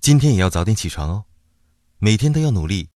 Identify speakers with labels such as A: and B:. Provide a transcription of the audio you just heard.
A: 今天也要早点起床哦。每天都要努力